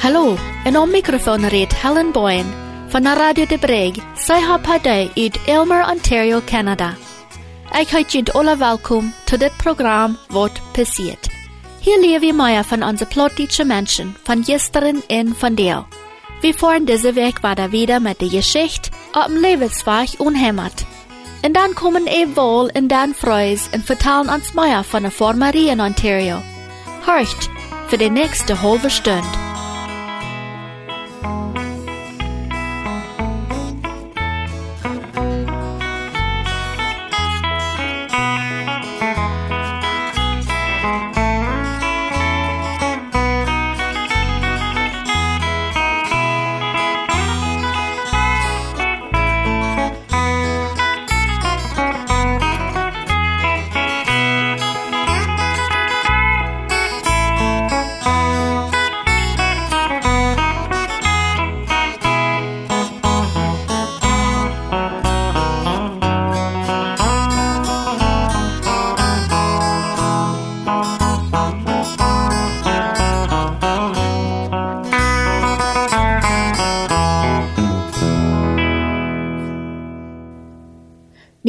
Hallo, en om microfoon reed Helen Boyen van de Radio de Breg, zij haar partij uit Elmer, Ontario, Canada. Ik heet jullie alle welkom tot dit programma Wat passiert. Hier leer wir mehr von onze plottische Menschen, von gestern en von der. Wir fahren diese Weg weiter wieder mit der Geschichte auf dem Lebensweg unheimat. Und dann kommen wir wohl in dan Freus und vertellen uns mehr von der Formerie in Ontario. Horcht für die nächste halbe Stunde.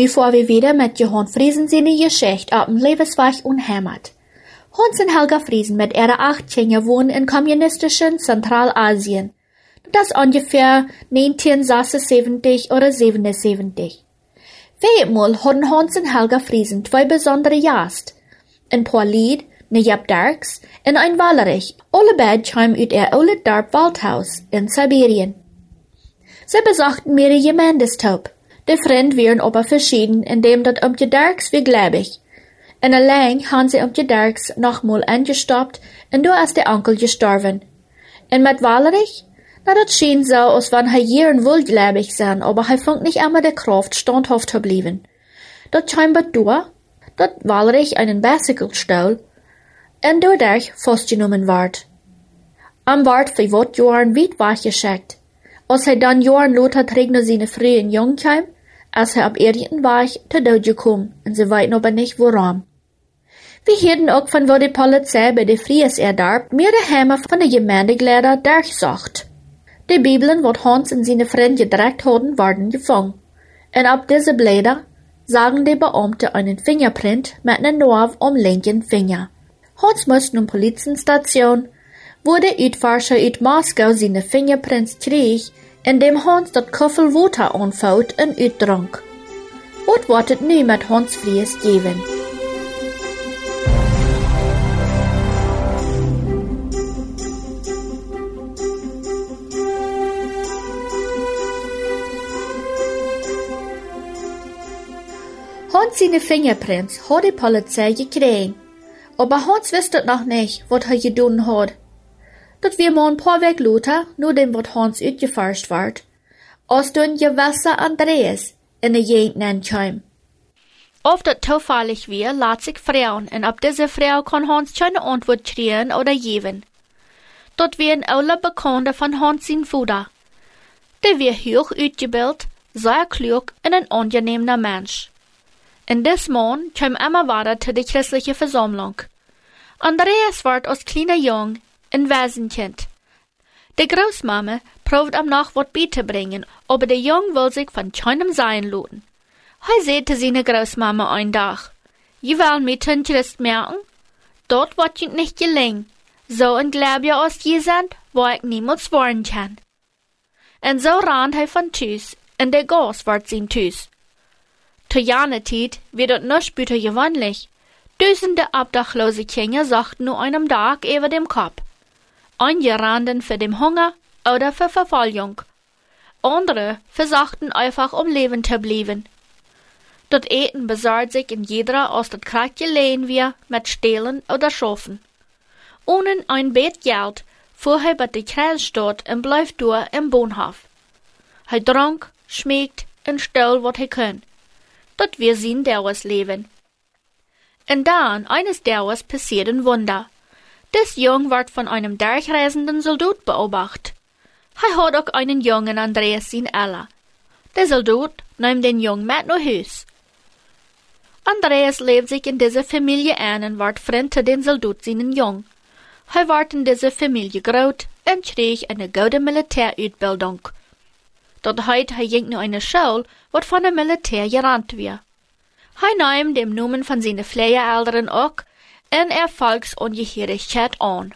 Får vi wieder mit Johann Friesen seine Geschichte auf dem Lebensweg unheimat. Hans und Helga Friesen mit ihrer acht Kinder wohnen in kommunistischen Zentralasien. Das ungefähr 1976 oder 77. Viermal hatten Hans und Helga Friesen zwei besondere Jast. Ein paar Lied, ne Jab Darks und ein Wallerich. Alle beide kamen uit ihr oude Darp Waldhaus in Sibirien. Sie besuchten mir die De vriend wieren aber verschieden, indem dat Omtje Darks wie gläbig. En allein han sie Omtje Darks nochmal angestoppt en du ist der Onkel gestorben. En mit Valerich? Na, dat schien so, als wann hij jeren wohl gläbig sein, aber hij funkt nicht einmal der Kraft standhaft zu blieben. Dat scheinbar du, dat Valerich einen Bicycle stol, en dadurch festgenommen ward. Am ward für wat Jahren weit weggeschickt. Als hij dan jaren later terug naar zijn vrouw en jong kwam, als hij op Erdien was, te dood gekomen, en ze weten aber nicht waarom. Wir hielten auch von wo die Polizei bei der Fries erdarb, mir der Hämmer von der Gemeindeglieder durchsucht. Die Bibeln, wat Hans und seine Freunde gedreckt hatten, wurden gefangen. Und auf diese Blätter sagen die Beamte einen Fingerprint mit einem Nerv am linken Finger. Hans musste nun Polizenstation, wo der Uitforscher uit Moskau seine Fingerprints krieg, indem Hans dat Koffel Water anfaut und uitdrank. Wat wordt het nu met Hans Vries geven? Hans seine Fingerprints hat die Polizei gekriegt. Aber Hans wusste noch nicht, was er getan hat. Dat wir mal ein paar Weg later, dem wat Hans uitgeforscht ward, als du ein gewisser Andreas in der Gegend nenkam. Oft dat zufällig wir, lässt sich Frauen, und ab dieser Frau kann Hans keine Antwort kriegen oder geben. Dort werden alle Bekannte von Hans sein Vater. Der wird hoch ausgebildet, sehr klug und ein angenehmer Mensch. In des Mann kam immer weiter zu der christlichen Versammlung. Andreas wird als kleiner Jung ein Waisenkind. Die Großmama probt am noch wat beizubringen, aber der Jung will sich von keinem sein lassen. Hij sagte seine Großmama ein Tag, Je will mit den Christ merken? Dort wird je nicht gelingen. So ein Glaube aus je sind, wo ich niemals worden kann. Und so rannt hij von Tüs, und der Gas wird sein Tüs. Zu Janetiet wird dort noch später gewöhnlich. Dutzende obdachlose Kinder sagten nur einem Tag über dem Kopf eingeranden für den Hunger oder für Verfolgung. Andere versuchten einfach um Leben zu bleiben. Dort Eten besorgt sich in jeder aus dat Kraft gelehen wir mit Stehlen oder Schafen. Ohne ein Bett Geld fuhr er bei der Kreisstadt und bleif durch im Bohnhof. Er trank, schmiegt und stol, wat er kann. Dort wir sehen Dauers Leben. Und dann, eines Dauers passiert ein Wunder. Das Jung wird von einem durchreisenden Soldat beobachtet. Er hat auch einen Jungen Andreas in Ella. Der Soldat nimmt den Jungen mit nach Haus. Andreas lebt sich in dieser Familie ein und wird Freund den Soldat seinen Jung. Er wird in dieser Familie groß und krieg eine gute Militärausbildung. Dort heute er ging nur eine Schule, wat von dem Militär gerannt wird. Er nahm dem Namen von seinen Pflegeeltern auch in Erfolgsungehörigkeit an.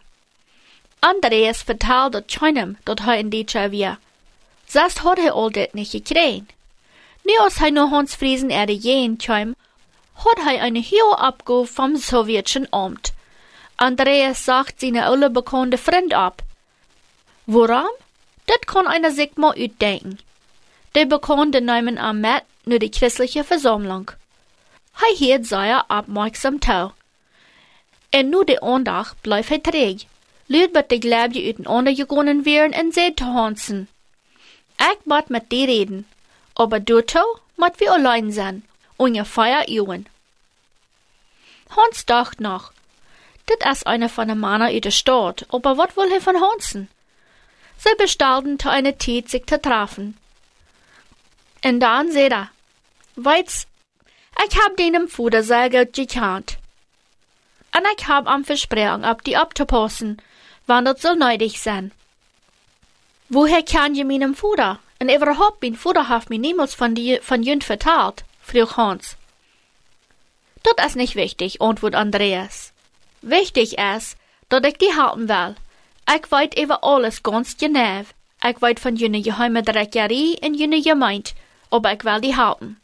Andreas vertelde keinem, dat hij in dit jaar weer. Zelfs had hij al dit niet gekregen. Nu als hij naar Hans Friesen erde jeen kwam, had hij eine hohe Abgabe vom sowjetischen Amt. Andreas sagt seine alle bekannte Freund ab. Warum? Dat kann einer sich mal uitdenken. Die Bekannte nehmen am mit nur die christliche Versammlung. Hij hielt sehr aufmerksam tau. En nu de aandacht blijft hij träg. Luid wat de gläbje uit een ander gegonnen werden en zei te Hansen. Ik moet met die reden, aber doto moet we allein zijn, ungefähr Uhren. Hans dacht noch, dit is einer von de Männer uit de Stadt, aber wat will hij von Hansen? Sie bestalten zu einer Zeit sich zu treffen. Und dann seht er, weit's, ich hab Vater sehr gut gekannt. Und ich hab am Versprechen, ab die abzupassen, wann das soll nötig sein. Woher kann je meinem Vater? Und überhaupt, mein Vater hat mir niemals von, die, von Jünd vertalt, frug Hans. Das ist nicht wichtig, antwortet Andreas. Wichtig ist, dass ich die halten will. Ich weet über alles ganz genau. Ich weet von jene geheime Dreckerie in jene Gemeinde, aber ich will die halten.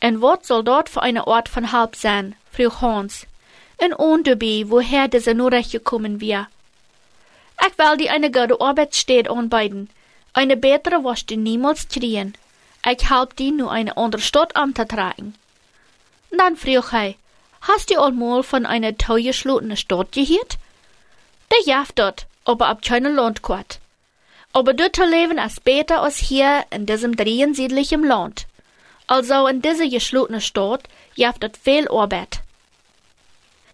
Und was soll dort für eine Art von Halb sein? frug Hans. En ondubie, woher diese nur recht gekommen wir. Ich will die eine gute Arbeitsstätte anbieten. Eine bessere was du niemals kriegen. Ich halb die nur eine andere Stadt anzutragen. Dann frug er, hast du einmal von einer teuerschlutenen Stadt gehört? Der jaft dort, aber ab keine Land quat. Aber dort leben ist besser als hier in diesem dreiensiedlichen Land. Also in dieser geschlossenen Stadt jaft dort viel Arbeit.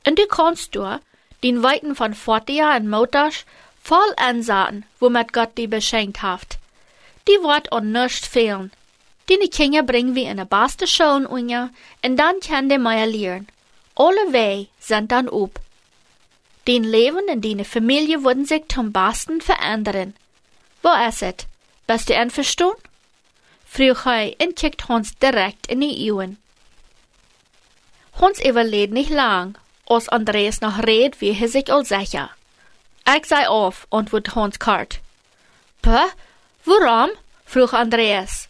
Du kannst du, den Weiten von Fortia und Motasch, voll ansaten, womit Gott die beschenkt hat. Die wird an nichts fehlen. Die Kinder bringen wir in eine beste Schule unja, und dann kann die Meier lernen. Alle Wege sind dann up. Den Leben in deine Familie würden sich zum Besten verändern. Wo ist es? Bist du einverstanden? Frug hij und kickt Hans direkt in die Augen. Hans überlebt nicht lang, als Andreas noch red, wie er sich all sicher. Ich sei auf, antwortet Hans kart. Puh, warum? frug Andreas.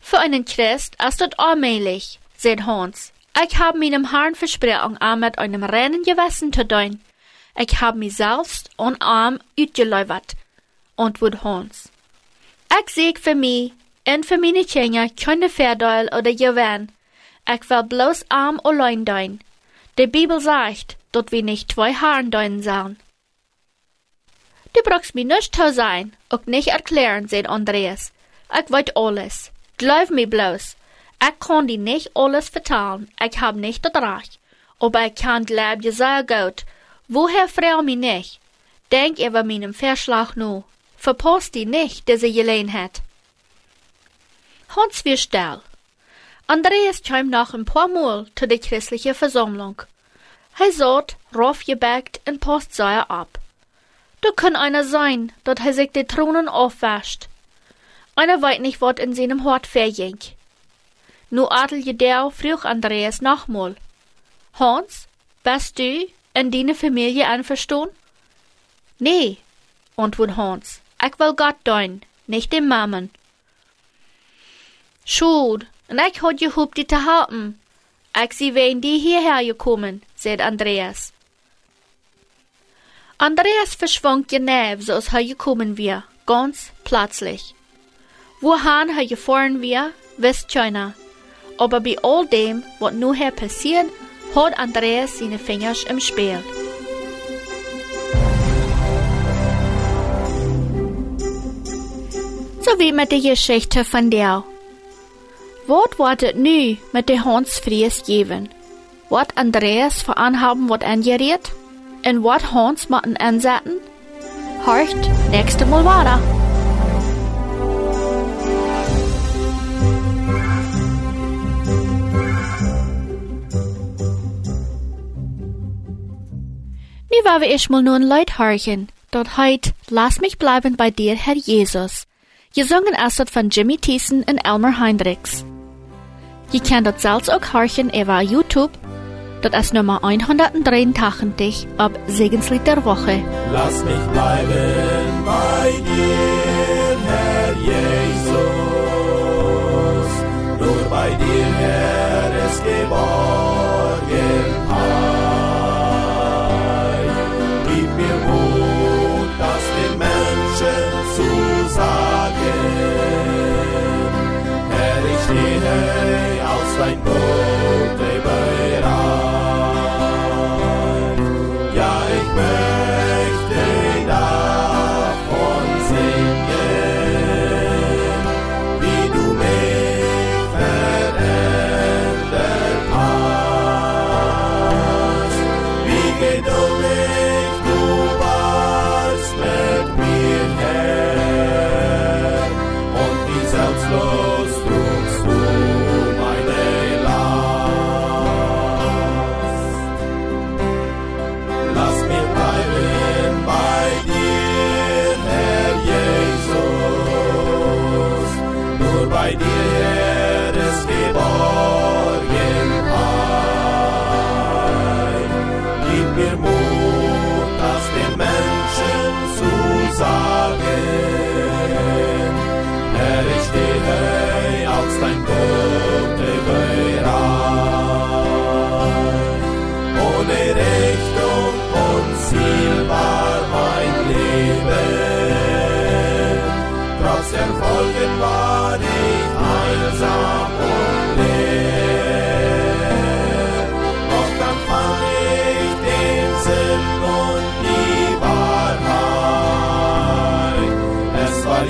Für einen Christ ist das allmählich, sagt Hans. Ich hab meinem Herrn versprochen, auch mit einem reinen Gewissen zu tun. Ich hab mich selbst und arm utgeläufert, antwortet Hans. Ich sieg für mich und für meine Kinder keine Verdeil oder Gewinn. Ich will bloß arm allein dein. Die Bibel sagt, dass wir nicht zwei Herren dein sollen. Du brauchst mir nicht zu sein, auch nicht erklären, sagt Andreas. Ich weiß alles. Glaub mir bloß. Ich kann dir nicht alles vertellen. Ich hab nicht das Recht. Aber ich kann glaub dir sehr gut. Woher freu mich nicht? Denk über meinen Verschlag nu. Verpasst die nicht, diese Gelegenheit. Hans wir still. Andreas kam nach ein paar Mal zu der christlichen Versammlung. Er saht, raufgebackt und passt sehr ab. Da kann einer sein, dat er sich die Thronen aufwäscht. Einer weiß nicht, wat in seinem Hort verging. Nu adel jedau frug Andreas nochmal. Hans, bist du in deine Familie einverstanden? Nee, antwortet Hans. Ich will Gott dein, nicht dem Mammen. Schuld, und ich hat gehobt, die zu halten. Ich sie wen die hierher gekommen, sagt Andreas. Andreas verschwand genau, so als er gekommen wir, ganz plötzlich. Wohin er gefahren wir, wisst keiner. Aber bei all dem, was nu her passiert, hat Andreas seine Finger im Spiel. So wie mit der Geschichte von der. Wat wordt het nu met de Hans Fries geben? Wat Andreas voor aanhaben wordt angeriert? En wat Hans moeten aanzetten? Horcht nächste Mal weiter. Nu wollen wir erstmal nur ein Lied horchen. Dort heit Lass mich bleiben bei dir, Herr Jesus. Gesungen ist von Jimmy Thiessen und Elmer Heinrichs. Je kent dat zelfs ook horchen über YouTube. Dat ist Nummer 183 ab Segenslied der Woche. Lass mich bleiben bei dir,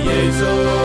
Jesu.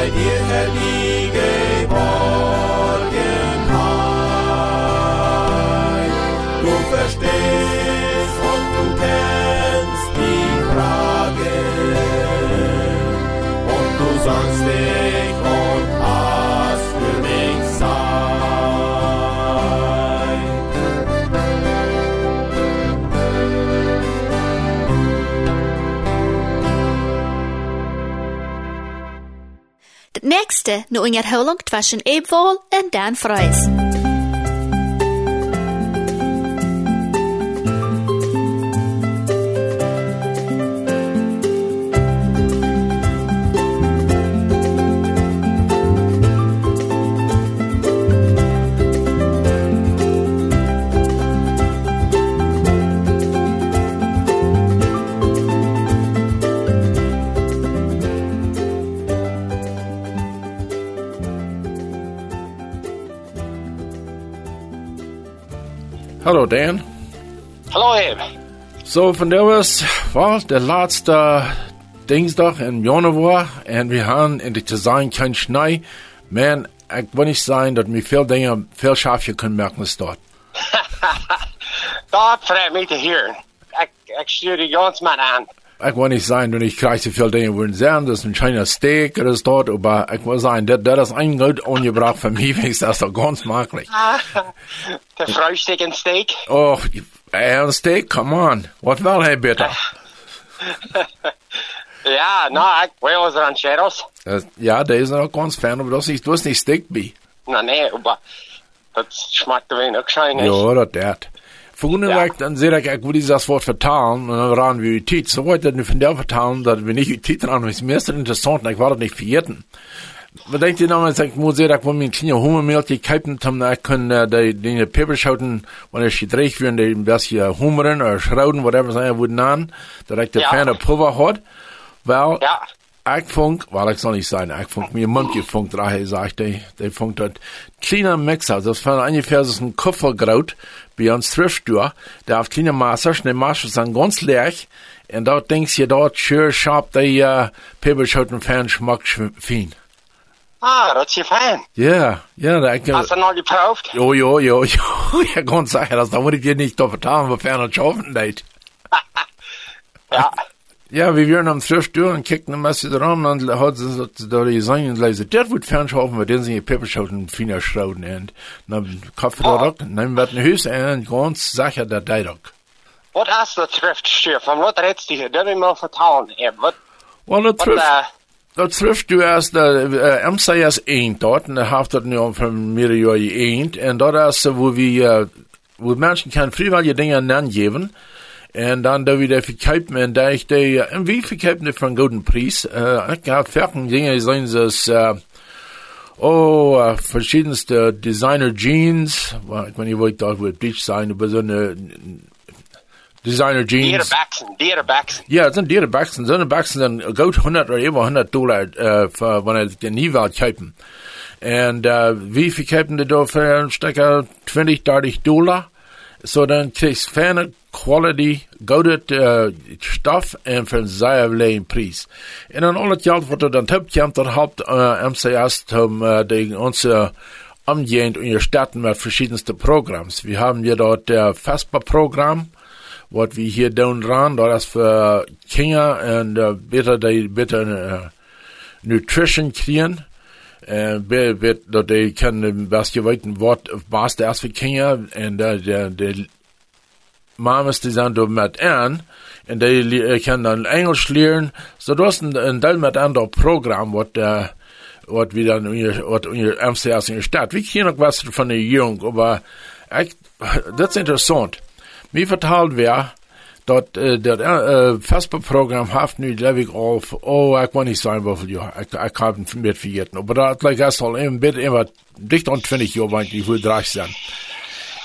Ist bei dir, Het nächste nu in herhaling tussen Eebwol en Dan Fries. Hallo Dan. Hallo Eb. So, van der was war der letzte Dinsdag in Januar en we gaan in de te zijn kein Schnee. Man, ik wil niet zijn dat me veel dingen, veel schaafje kunnen merken dort. Dat freut mich te horen. Ik, ik stuur die ganz mal aan. Ik wil niet zijn dat ik krijg te veel dingen worden zijn. Dat is een kleiner Steak oder is dort, maar ik wil zijn dat dat is een goed ongebracht voor mij, is dat toch ganz makkelijk. De Frühstück en steak. Oh, een steak, come on. Wat wil hij beter? Ja, nou, ik wil eens rancheros. Uh, ja, deze is ook ganz fan, maar dat is, dat is niet steak bij. Nou nee, aber dat schmeckt wenig ook schijnig. Ja, dat dat. Dann sehe ich, ich würde das Wort vertalen, und dann ran wir die Tiet. So wollte ich von der vertalen, dass wir nicht die Tiet ran, das ist mir erst interessant, ich war das nicht verjeten. Maar denkt je nou, als ik moet zeggen, dat ik mijn kleine hummermeeltje kijken, dan ik uh, die, die peperschoten, wanneer je dreig weer, die een beetje hummeren, of schrouden, whatever zijn worden aan, dat ik de Ja. fijne pulver had. Wel, Ja. ik vond, wel, ik zal niet zijn, ik vond, mijn mondje vond, dat hij zegt, die, die vond dat kleine Mixer, das war ungefähr so ein Kupfergraut, bei uns Thriftstür, der auf kleine Maße, die Maße sind ganz leer, und dort denkst du, dort schön scharf, die uh, peperschoten fan schmeckt fein. Ah, dat is je fijn. Ja, ja, da ich, Hast du noch geproefd? jo, jo, jo, jo, ja, ganz sicher, das, da würde ich dir nicht da vertan, wofern er schaffen nicht. Ja. Ja, wir waren am Thriftstür und kickten ein bisschen rum, und dann hat sie so- da die Sänger leise, der wird fernschaffen, weil den sind die peperschoten feiner schrauden, und dann Kaffee da rock, und dann wird ein Hüs, und ganz sicher, der da rock. Wat is de thriftstuur? Van wat redst je? Dat wil je me vertellen. Ja, wat, Well, the wat, thrift, uh, the thrift du erst, uh, MCS eend dort, und er haft dort nu von mir Jahr eend, und dort erst, wo wir, uh, wo Menschen kann freiwillige Dinge geben, und dann da wieder verkaufen, und da ich uh, und wie verkaufen die für einen guten Preis, uh, ich hab fertig Dinge, sind es, uh, Oh, uh, verschiedenste Designer Jeans. Well, ich meine, ich wollte dort wohl Beach sein, aber so eine Designer Jeans. dierenbeksen, dierenbeksen. Ja, het zijn dierenbaksen. Zo'n baksen zijn goed 100 of over 100 dollar uh, voor wanneer de nieuwe kopen. En uh, wie verkopen die door voor een stekker 20, 30 dollar? So krijg je fijne quality, goede uh, stof en voor een zeer lage prijs. En dan al het geld wat er dan top komt, dat helpt uh, MCS om uh, de, onze omgehend in je steden met verschiedenste programma's. We hebben hier dort der Vespa-Programm, wat we hier doen ran, dat is voor kinderen en uh, beter die beter uh, nutrition kriegen. En be- be- dat die kunnen best je weten wat of baas de is voor kinderen en de, de, de mamas die er met aan en die le- kunnen dan Engels leren. So dat is een, een deel met ander programma wat uh, wat we dan in je MCS in je stad. We kennen ook wat van de jong, maar ik, dat is interessant. Mir vertelt wer, dat uh, dat uh, Vesper-Programm haft nu levig auf, oh, ik wil niet zijn hoeveel jaar, ik, ik heb het meer vergeten, maar dat lijkt erst al een beetje, dicht an 20 jaar, want die wil 30 zijn.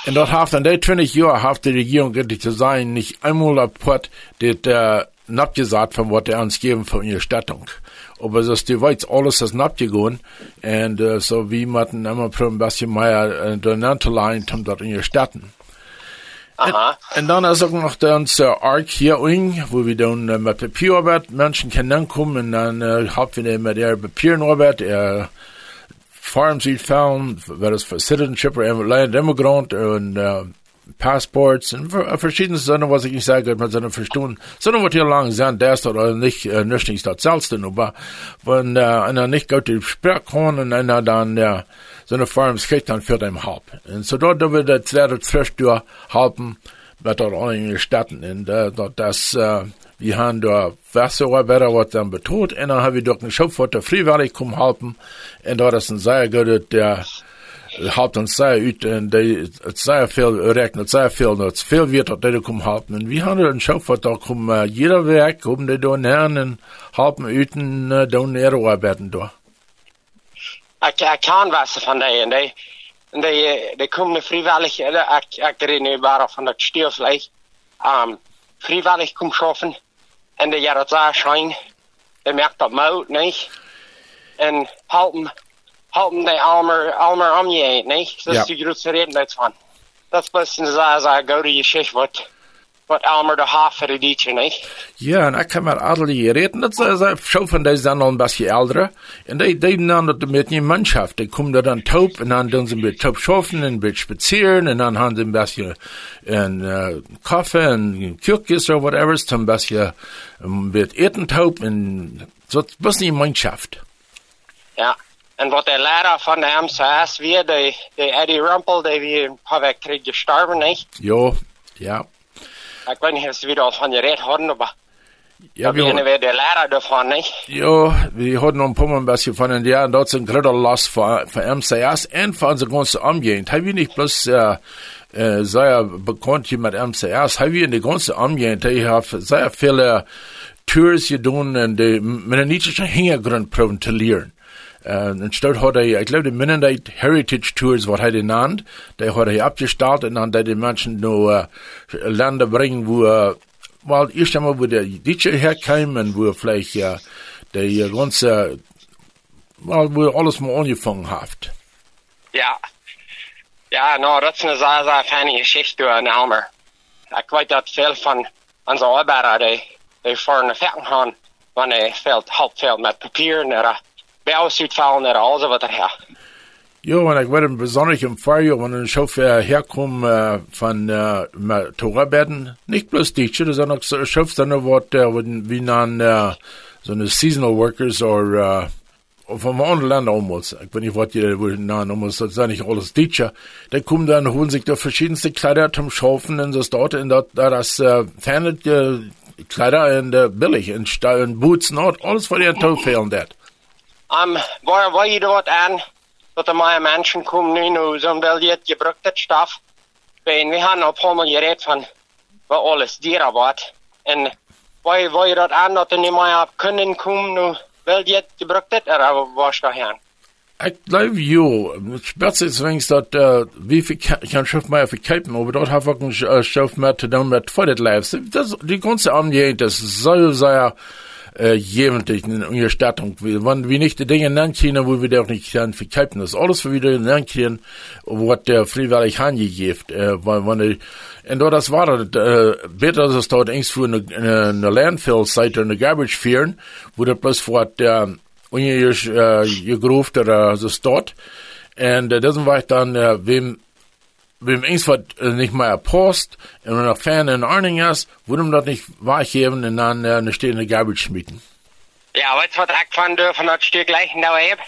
En dat haft an die 20 jaar haft de regering gettig te zijn, niet einmal apart dit uh, abgesagt von wat er uns geben von ihrer Stattung. Aber das die Weiz, alles ist abgegangen. Und uh, so wie man immer ein bisschen mehr uh, durcheinander leint, um dort in ihr Statten. Aha. En dan is ook nog de onze ark hier wo we dan uh, met papierarbeit mensen kunnen aankomen. En dan uh, hebben we met de papierarbeit, uh, farms die vallen, wat is voor citizenship, en land immigrant, en uh, passports, en ver, verschiedene zaken, was ik niet zeggen, met zijn verstoen. Zaken wat heel lang zijn, daar is dat uh, niet, uh, niet niet dat zelfste, maar, wenn, uh, en dan niet gaat die sprek gewoon, en dan, dan, uh, so eine Farms kriegt dann für den Halb. Und so dort wird der zweite Zwischentür halten, wird dort auch in Städten. Und äh, dort das, äh, wir haben da Wasserarbeiter, was dann betont, und dann haben wir dort einen Schöpfer, der freiwillig kommen halten, und dort ist ein sehr guter, der halbt uns sehr ut, der sehr viel rechnet, sehr viel, und viel wird dort, der kommen halten. Und wir haben einen Schöpfer, da kommen äh, jeder Werk, kommen die da näher, und halten uten, äh, da ihre Arbeiten da. Ik, ik kan wassen van die en die, die, die komen vrijwillig, eh, ik, ik nu maar van dat stuurvlees, um, vrijwillig kom schaffen, en die jaar het daar schijn, die merkt dat mout, niet? En helpen, helpen die allemaal, allemaal om je heen, niet? Dat is de grootste reden daarvan. Dat is best zaak, zaak, go to je schicht, wat, wat allemaal de de dietje, niet? Ja, en ik heb met adelige reden. Dat is uh, zo van die zijn al een beetje älter. En die deden dan dat met een manschaft. Die komen dan taub en dan doen ze een beetje taub schaffen en een beetje spazieren. En dan hebben ze een beetje een uh, koffie en kürkjes of whatever. Zum een beetje een beetje eten taub. En zo was niet een manschaft. Ja. En wat de leider van de MCS weer, de, de Eddie Rumpel, die weer een paar weken gestorven, niet? Jo, ja. Ik weet niet of ze weer al van je red hadden, maar Ja, dat ben wir, weer de leider daarvan, niet? jo, wir hatten noch ein paar Mal ein bisschen von den Jahren dort sind gerade Last für, für MCS und für unsere ganze Umgehend. Haben wir nicht bloß, äh, äh, sehr bekannt hier mit MCS, haben wir in der ganzen Armee, die haben sehr viele Tours gedaan en de, met een nietsche hintergrund proben te leren. Uh, en stout had hij, ik geloof de Mennonite Heritage Tours, wat hij de naamd, die had hij opgestart en dan die mensen naar uh, landen brengen, wo, uh, wel, eerst einmal, wo der Ditsche herkam en wo vielleicht, ja, die ganze, wel, wo alles mal angefangen hat. Ja. Ja, nou, dat is een zeer, zeer fijne geschichte door een Elmer. Ik weet dat veel van onze arbeiders, die, die voor een vechten gaan, wanneer veel, half veel met papier, naar Bouwers uitvallen, naar alles wat er her. Jo, en ik werd besonders im Vorjahr, wenn ein Chauffeur herkommt äh, von äh, Torabeden, nicht bloß die, sondern auch so Chauffeur, wat, äh, wie nan äh, so eine Seasonal Workers oder äh, von anderen Ländern damals, ich weiß nicht, was die nan damals, das sind nicht alles Teacher, die kommen dann, holen sich da verschiedenste Kleider zum Schaufen und das dort, und dort, da das äh, Fernet, äh, Kleider und äh, billig, und, und Boots, not, alles von ihren Toffee und das. Um, waar, waar je dat aan, dat er maar mensen komen nu, nu zo'n wel je gebruikt het staf. En we hebben op allemaal gereed van, wat alles dieren wordt. En waar, waar je dat aan, dat er niet meer op kunnen komen, nu wel je gebruikt het, er was daar heen. Ik geloof jo, spets is wenigst dat uh, wie viel kan schaf mij verkijpen, maar dort een uh, schaf met te doen met voor dit lijf. Dat die ganze Ambiente, das soll sehr äh, jementlich in unserer Stattung. Wenn wir nicht die Dinge nachkriegen, wo wir doch nicht kann verkaufen. Das alles, wo wir wieder nachkriegen, was der freiwillig angegeben, äh, wenn, wenn die, und da das war, äh, besser, dass es dort irgendwo eine, eine, Landfill-Seite, eine Garbage führen, wo der bloß vor der, ungefähr, äh, gegruft oder so dort. Und äh, das war ich dann, äh, wem wem wat uh, nicht mehr post und noch fern in Ordnung ist, würde man das nicht wahrgeben und dann uh, eine stehende Garbage schmieden. Ja, was ich von dürfen, das steht gleich in der Web?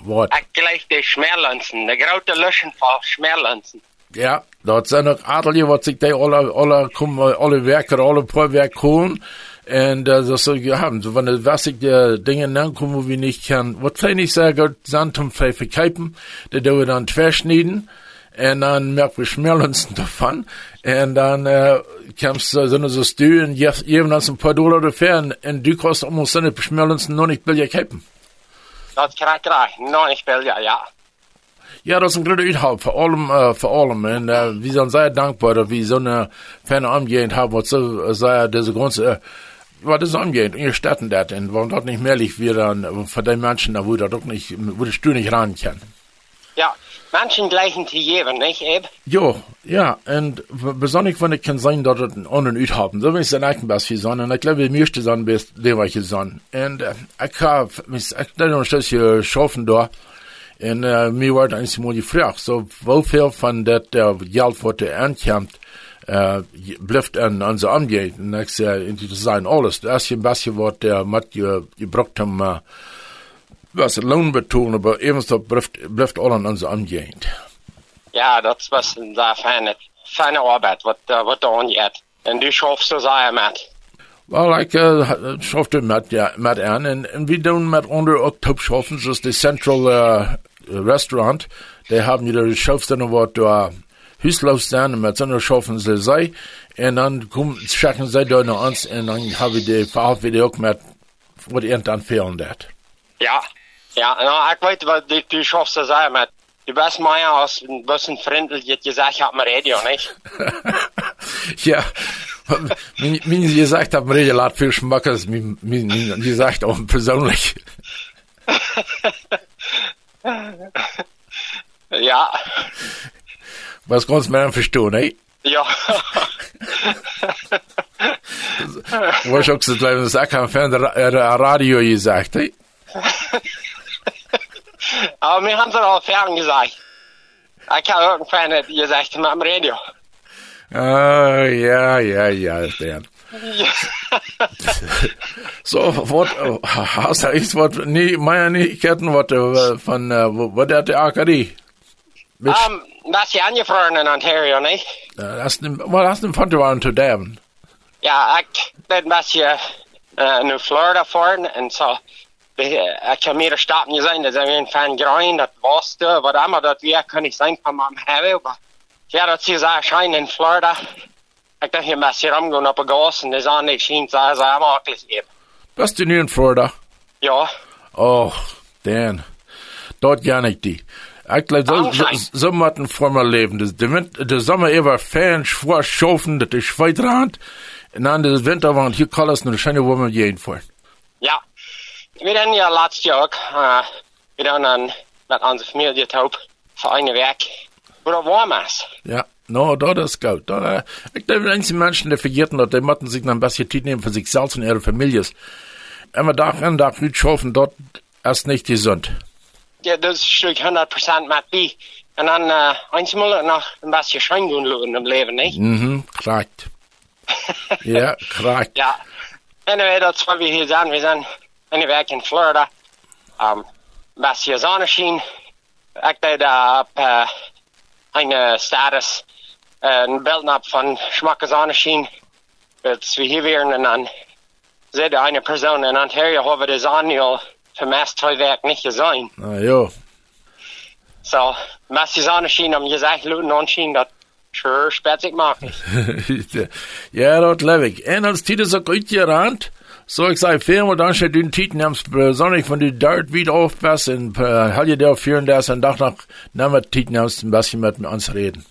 Ich gleich die Schmerlanzen, die graute Löschen von Schmerlanzen. Ja, dort sind noch Adelige, was sich die alle, alle, alle Werke, alle Prowerke holen. Und äh, das soll wir haben. So, wenn das was ich die Dinge ankommen, wo wir nicht kann, was vielleicht nicht sagen, Sand und Pfeife kippen, die wir dann verschneiden. En dan merken we smellensen davon. En dan uh, kommst du so so Stü und geben uns ein paar Dollar dafür und, du kannst um uns seine Schmellensen noch nicht billig kaufen. Das kann ich gleich, noch nicht billiger, ja. Ja, das ist ein guter Inhalt, vor allem, äh, vor allem. Und äh, wir sind sehr dankbar, dass wir so eine ferne Angehend haben, was so sehr, diese ganze, äh, was das angeht, ihr Städten das, und warum dort nicht mehrlich wir dann, äh, von den Menschen, da da doch nicht, die Stühle nicht ran kann. Ja, Menschen gleichen zu jedem, nicht, Eb? Jo, ja, und besonders wenn ich kann sein, dass es einen anderen Üt haben. So will ich eigentlich was für sein. Und ich glaube, die meiste sein bist, der welche sein. Und äh, ich habe, ich glaube, noch das hier schaffen da. Und äh, mir war eigentlich mal die Frage, so, viel von der äh, Geld, was der ankommt, äh, bleibt an unser Angeht. Und ich sage, das sein alles. Das ist ein bisschen, was der Matt gebraucht haben, äh, was Lohn betonen, aber ebenso bleibt, all an uns angehend. Ja, das was da feine, feine Arbeit, was, uh, was da angeht. Und du schaffst das auch mit. Well, ik uh, schaffte met, ja, en, en we doen met onder ook top schaffen, zoals de Central uh, Restaurant. Die haben jeder schafft dann wat da Hüslauf sein und mit so schaffen sie sei. Und dann kommen, schaffen sie da noch ans und dann habe ich die Fahrt wieder auch mit, was irgendwann fehlen dat. Ja, ja, nou, ik weet wat du, du schaffst das auch mit. Du bist mir aus ein bisschen Frindel jetzt gesagt, hab ein Radio, nicht? ja, wie wie gesagt haben, Radio laut viel Schmack, als wie wie gesagt auch persönlich. ja, Was kannst du mir dann verstehen, eh? ja. Was gesagt, auch kein Fan der der Radio gesagt, eh? Aber wir haben es auch fern gesagt. Ich habe irgendwann nicht gesagt mit dem Radio. Ah, ja, ja, ja, ist der. So, wat, hast du echt wat, nee, meine Neuigkeiten, wat, äh, von, äh, wo, wat hat der AKD? Mit, Um, das ist ja angefroren in Ontario, nicht? äh, hast du, wat hast du von waren zu Devon? Ja, ich bin was hier äh, in Florida fahren und so. Ich kann mir starten sein, dass ich ein Fan grein, das du, was immer das wir kann ich sein von meinem Heavy, aber Ja, dat is daar schijn in Florida. Ik dacht, je best hier omgaan op een gas en de zon niet schijnt, zo is het makkelijk hier. Bist du nu in Florida? Ja, Oh, Dan. Dort gar nicht die. Ich glaube, so, so, müssen mal leben. Das, der, Wind- der Sommer über Fan, schwor, schaufen, das ist weit rand. Und dann der Winter war, und hier kann es nur schöne Wochen jeden vor. We dan ja laatst jaar ook, uh, we dan aan, met onze familie taub, voor een week, hoe dat warm is. Ja, no, da das ist gut. Da, ich glaube, die einzigen Menschen, die vergessen, dass die müssen sich noch ein bisschen Zeit nehmen für sich selbst und ihre Familien. Immer Tag an, Tag nicht schaffen, dort ist nicht gesund. Ja, dat is 100% met die. En dan, uh, eensmaal nog een beetje schijn doen in het leven, niet? Mhm, korrekt. ja, korrekt. Ja. Anyway, dat is wat we hier zijn. We zijn een week in Florida. Um, zonneschijn. Ik deed uh, op uh, een uh, status, uh, een beeld op van schmakke zonneschijn. Dat is we hier weer en dan zei de ene persoon in Ontario hebben de zon al voor meest twee weken niet gezien. Na ja. So, meest die zonneschijn om gezegd looten aanschijn dat sure spetsig maakt. ja, dat leef ik. En als die zo goed gerand, so ik zei veel, maar dan steht die Titel namens besonders von die Dirt wieder aufpassen, und äh, hal je der führen das und noch, na, mit Titel namens ein bisschen mit uns reden.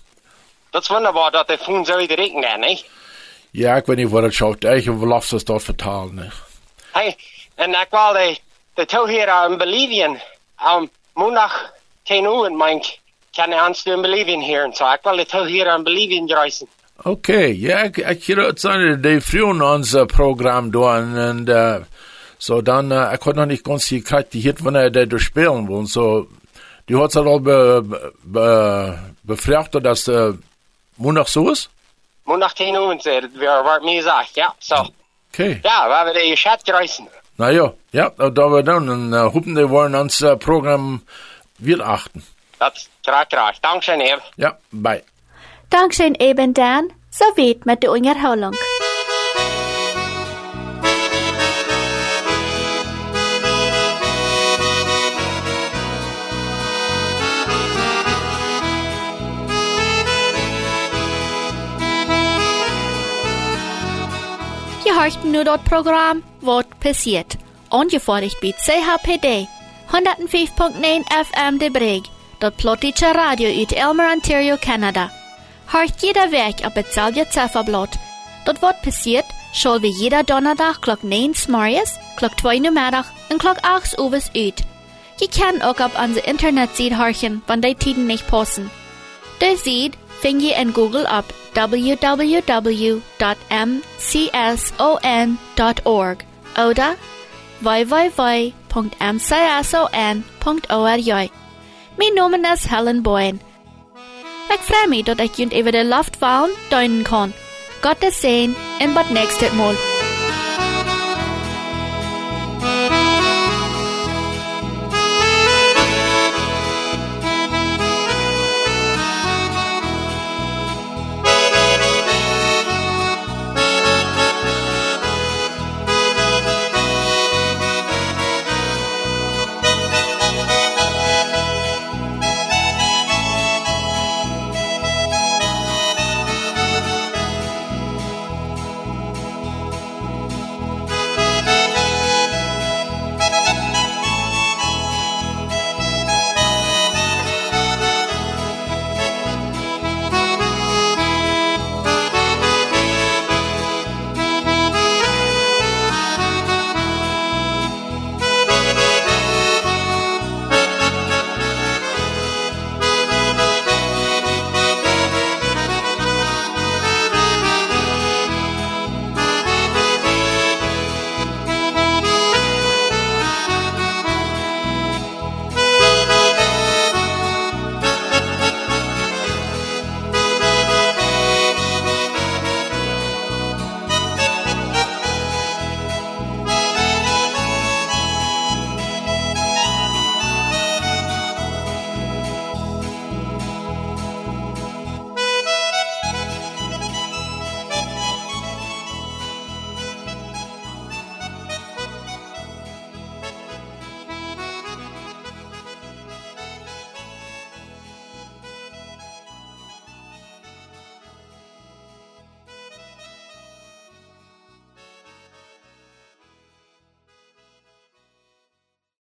Dat is wonderbaar dat de voen zo weer rekenen, niet? Ja, ik weet niet wat het schaut, ich und lass das dort vertalen, ne? Hey, en ik wil de, de toe hier in Bolivien, um, maandag 10 uur, en mijn, kan ik ons in Bolivien hier, en zo. Ik wil de toe hier in Bolivien reizen. Okay, ja, ich, an, die frühen unser Programm da und, so dann, äh, ich konnte noch nicht ganz gekriegt, die hier, wenn er da durchspielen wollen, so, die hat sich auch be, be, befragt, dass, äh, Montag so ist? Maandag 10 uur, en zo, dat weer wat mij zegt, ja, zo. Okay. Ja, we hebben de chat reizen. Na ja, ja, da wir dann, und, äh, hoffen, die wollen uns, äh, Programm wieder achten. Dat is graag, graag. Dankzij, Eve. Ja, bye. Dankschön eben Dan. So weit mit der Unterholung. Je hoort nu dat Programm Wat passiert. Ongevorderd bij CHPD 105.9 FM de Breg. Dat plotische radio uit Elmer, Ontario, Canada. Hört jeder Werk op hetzelfde Zifferblatt. Dat wat passiert, schall wir jeder Donnerdag klok 9 morgens, klok 2 namiddag en klok 8 uur uit. Je kan ook op onze internetsite horchen, wanneer die tiden niet passen. De site vind je in Google op www.mcson.org oder www.mcson.org. Mijn naam is Helen Boyen. Ik freue mich, dat ik jullie over de Luftwahn deinen kann. Gottes Segen und bis nächstes Mal.